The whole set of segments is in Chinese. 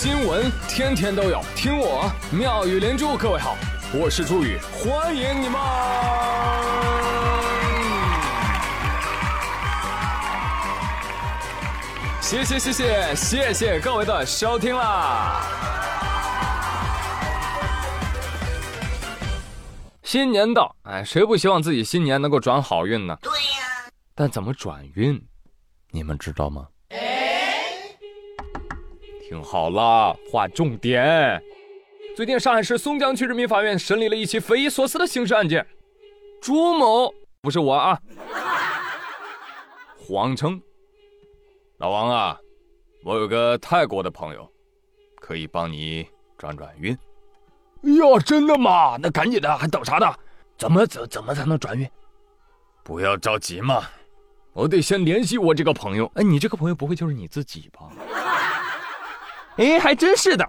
新闻天天都有，听我妙语连珠。各位好，我是朱宇，欢迎你们！谢谢谢谢谢谢各位的收听啦！新年到，哎，谁不希望自己新年能够转好运呢？对呀。但怎么转运，你们知道吗？听好了，划重点。最近上海市松江区人民法院审理了一起匪夷所思的刑事案件，朱某不是我啊，谎称老王啊，我有个泰国的朋友，可以帮你转转运。哟，真的吗？那赶紧的，还等啥呢？怎么怎怎么才能转运？不要着急嘛，我得先联系我这个朋友。哎，你这个朋友不会就是你自己吧？哎，还真是的。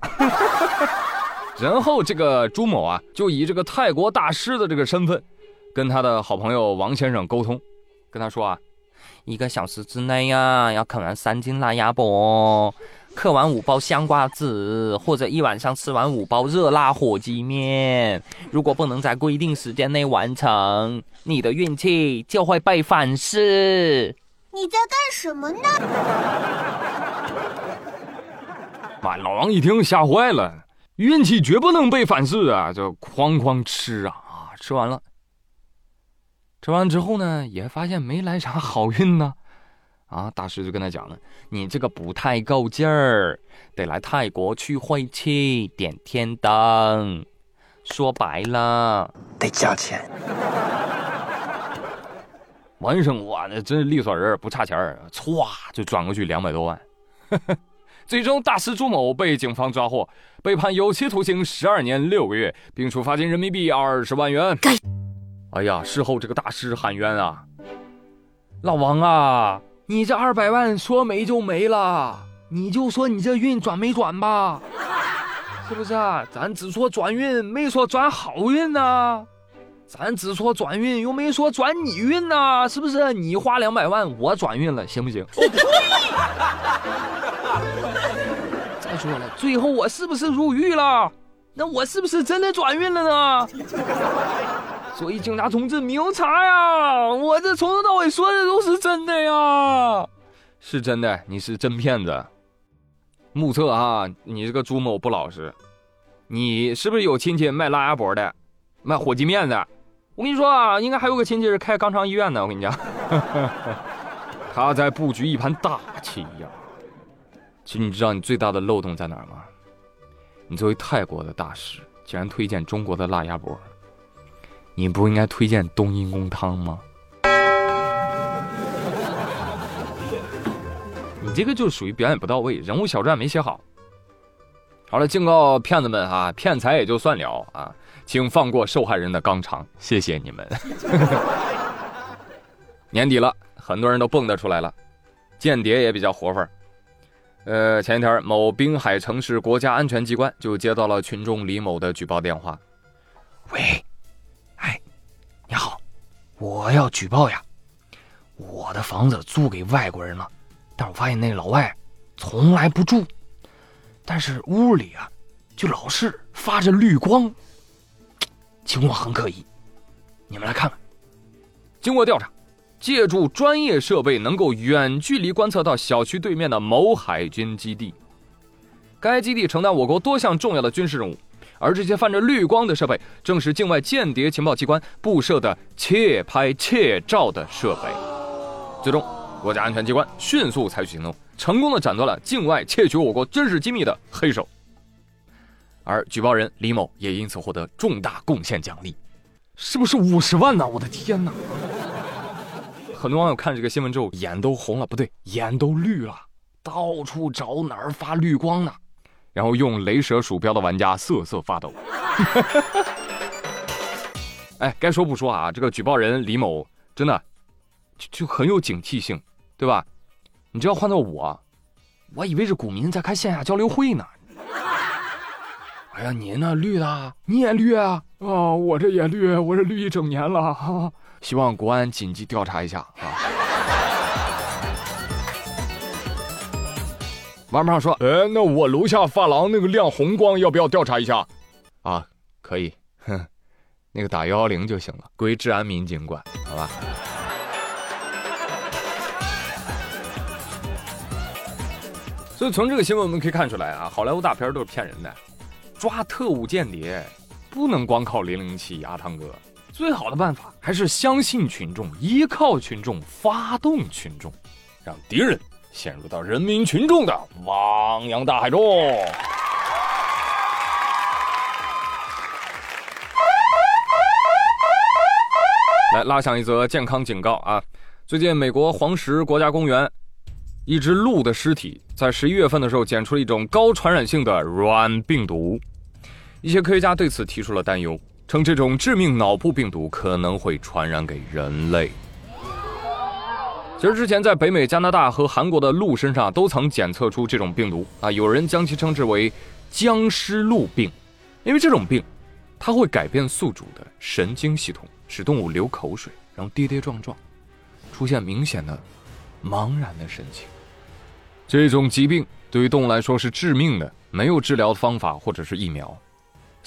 然后这个朱某啊，就以这个泰国大师的这个身份，跟他的好朋友王先生沟通，跟他说啊，一个小时之内呀，要啃完三斤辣鸭脖，嗑完五包香瓜子，或者一晚上吃完五包热辣火鸡面。如果不能在规定时间内完成，你的运气就会被反噬。你在干什么呢？妈，老王一听吓坏了，运气绝不能被反噬啊！就哐哐吃啊啊！吃完了，吃完之后呢，也发现没来啥好运呢。啊，大师就跟他讲了：“你这个不太够劲儿，得来泰国去晦气，点天灯。说白了，得加钱。”王生，哇，那真是利索人，不差钱儿，歘就转过去两百多万。最终，大师朱某被警方抓获，被判有期徒刑十二年六个月，并处罚金人民币二十万元。哎呀，事后这个大师喊冤啊！老王啊，你这二百万说没就没了，你就说你这运转没转吧？是不是啊？咱只说转运，没说转好运呐。咱只说转运，又没说转你运呐，是不是？你花两百万，我转运了，行不行？说了，最后我是不是入狱了？那我是不是真的转运了呢？所以警察同志明察呀，我这从头到尾说的都是真的呀，是真的，你是真骗子。目测啊，你这个朱某不老实，你是不是有亲戚卖辣鸭脖的，卖火鸡面的？我跟你说啊，应该还有个亲戚是开肛肠医院的。我跟你讲，他在布局一盘大棋呀。其实你知道你最大的漏洞在哪儿吗？你作为泰国的大使，竟然推荐中国的辣鸭脖，你不应该推荐冬阴功汤吗？你这个就属于表演不到位，人物小传没写好。好了，警告骗子们啊，骗财也就算了啊。请放过受害人的肛肠，谢谢你们。年底了，很多人都蹦跶出来了，间谍也比较活泛。呃，前一天某滨海城市国家安全机关就接到了群众李某的举报电话。喂，哎，你好，我要举报呀，我的房子租给外国人了，但我发现那老外从来不住，但是屋里啊就老是发着绿光。情况很可疑，你们来看看。经过调查，借助专业设备，能够远距离观测到小区对面的某海军基地。该基地承担我国多项重要的军事任务，而这些泛着绿光的设备，正是境外间谍情报机关布设的窃拍窃照的设备。最终，国家安全机关迅速采取行动，成功的斩断了境外窃取我国军事机密的黑手。而举报人李某也因此获得重大贡献奖励，是不是五十万呢？我的天哪！很多网友看这个新闻之后眼都红了，不对，眼都绿了，到处找哪儿发绿光呢？然后用雷蛇鼠标的玩家瑟瑟发抖。哎，该说不说啊，这个举报人李某真的就就很有警惕性，对吧？你这要换做我，我以为是股民在开线下交流会呢。哎呀，您那绿的，你也绿啊？啊，我这也绿，我这绿一整年了。哈哈，希望国安紧急调查一下啊。王胖说：“哎，那我楼下发廊那个亮红光，要不要调查一下？”啊，可以，哼，那个打幺幺零就行了，归治安民警管，好吧？所以从这个新闻我们可以看出来啊，好莱坞大片都是骗人的，抓特务间谍不能光靠零零七、阿汤哥，最好的办法还是相信群众、依靠群众、发动群众，让敌人陷入到人民群众的汪洋大海中。来拉响一则健康警告啊！最近美国黄石国家公园。一只鹿的尸体在十一月份的时候检出了一种高传染性的软病毒，一些科学家对此提出了担忧，称这种致命脑部病毒可能会传染给人类。其实之前在北美、加拿大和韩国的鹿身上都曾检测出这种病毒啊，有人将其称之为“僵尸鹿病”，因为这种病它会改变宿主的神经系统，使动物流口水，然后跌跌撞撞，出现明显的茫然的神情。这种疾病对于动物来说是致命的，没有治疗方法或者是疫苗。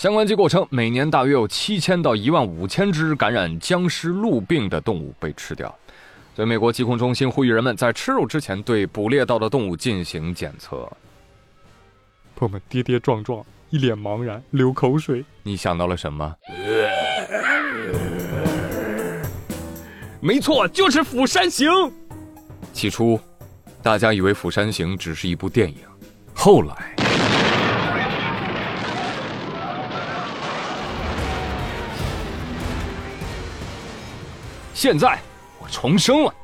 相关机构称，每年大约有七千到一万五千只感染僵尸鹿病的动物被吃掉。所以，美国疾控中心呼吁人们在吃肉之前对捕猎到的动物进行检测。朋友们跌跌撞撞，一脸茫然，流口水。你想到了什么？没错，就是《釜山行》。起初。大家以为《釜山行》只是一部电影，后来，现在我重生了，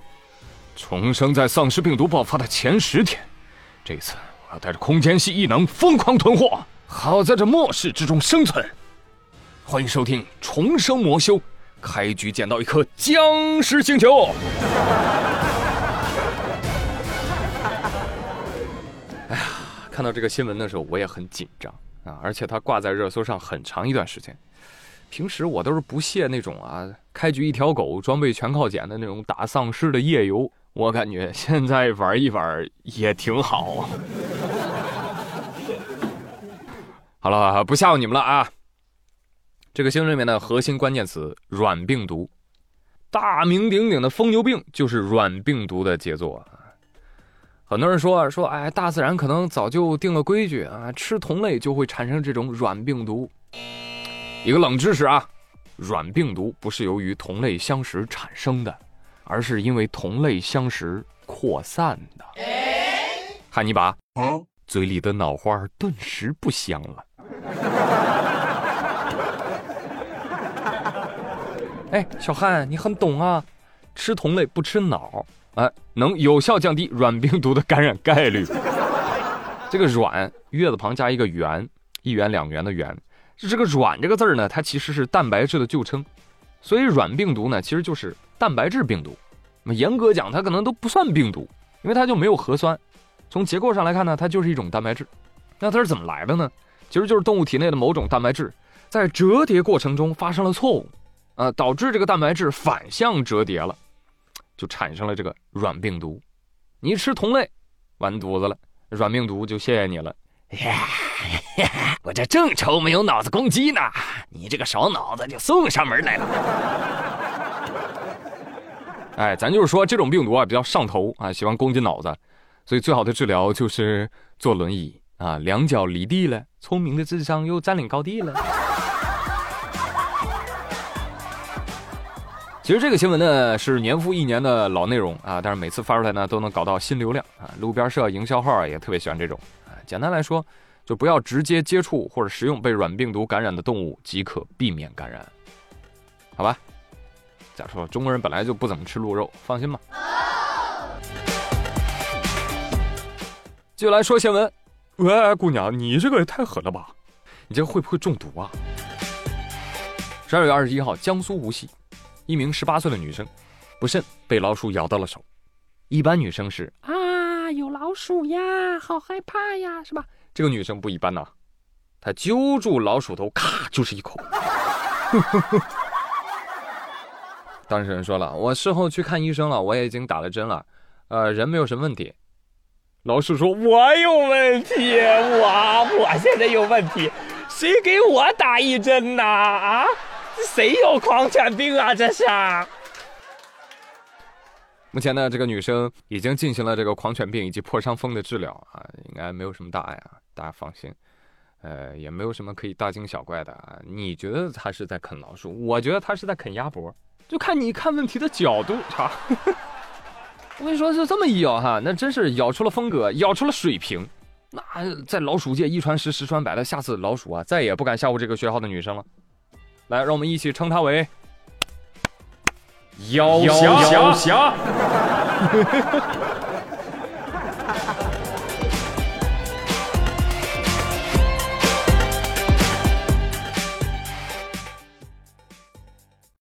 重生在丧尸病毒爆发的前十天。这一次我要带着空间系异能疯狂囤货，好在这末世之中生存。欢迎收听《重生魔修》，开局捡到一颗僵尸星球。哎呀看到这个新闻的时候，我也很紧张啊！而且它挂在热搜上很长一段时间。平时我都是不屑那种啊，开局一条狗，装备全靠捡的那种打丧尸的夜游。我感觉现在玩一玩也挺好。好了，不吓唬你们了啊！这个新闻里面的核心关键词“软病毒”，大名鼎鼎的疯牛病就是软病毒的杰作。很多人说说，哎，大自然可能早就定了规矩啊，吃同类就会产生这种软病毒。一个冷知识啊，软病毒不是由于同类相食产生的，而是因为同类相食扩散的。汉尼拔，嘴里的脑花顿时不香了。哎，小汉，你很懂啊，吃同类不吃脑。哎，能有效降低软病毒的感染概率。这个“软”月字旁加一个“元”，一元两元的“元”，这个“软”这个字儿呢，它其实是蛋白质的旧称，所以软病毒呢，其实就是蛋白质病毒。那么严格讲，它可能都不算病毒，因为它就没有核酸。从结构上来看呢，它就是一种蛋白质。那它是怎么来的呢？其实就是动物体内的某种蛋白质在折叠过程中发生了错误，啊，导致这个蛋白质反向折叠了。就产生了这个软病毒，你吃同类，完犊子了，软病毒就谢谢你了。我这正愁没有脑子攻击呢，你这个少脑子就送上门来了。哎，咱就是说这种病毒啊比较上头啊，喜欢攻击脑子，所以最好的治疗就是坐轮椅啊，两脚离地了，聪明的智商又占领高地了。其实这个新闻呢是年复一年的老内容啊，但是每次发出来呢都能搞到新流量啊。路边社营销号也特别喜欢这种啊。简单来说，就不要直接接触或者食用被软病毒感染的动物，即可避免感染。好吧？再说中国人本来就不怎么吃鹿肉，放心吧。接下来说新闻，喂，姑娘，你这个也太狠了吧？你这会不会中毒啊？十二月二十一号，江苏无锡。一名十八岁的女生，不慎被老鼠咬到了手。一般女生是啊，有老鼠呀，好害怕呀，是吧？这个女生不一般呐，她揪住老鼠头，咔就是一口。当事人说了，我事后去看医生了，我也已经打了针了，呃，人没有什么问题。老鼠说：“我有问题，我我现在有问题，谁给我打一针呐？啊，谁有狂犬病啊？这是。”目前呢，这个女生已经进行了这个狂犬病以及破伤风的治疗啊，应该没有什么大碍啊，大家放心。呃，也没有什么可以大惊小怪的啊。你觉得她是在啃老鼠？我觉得她是在啃鸭脖，就看你看问题的角度差。我跟你说，就这么一咬哈，那真是咬出了风格，咬出了水平。那在老鼠界一传十，十传百的，下次老鼠啊再也不敢吓唬这个学校的女生了。来，让我们一起称他为“妖妖侠”。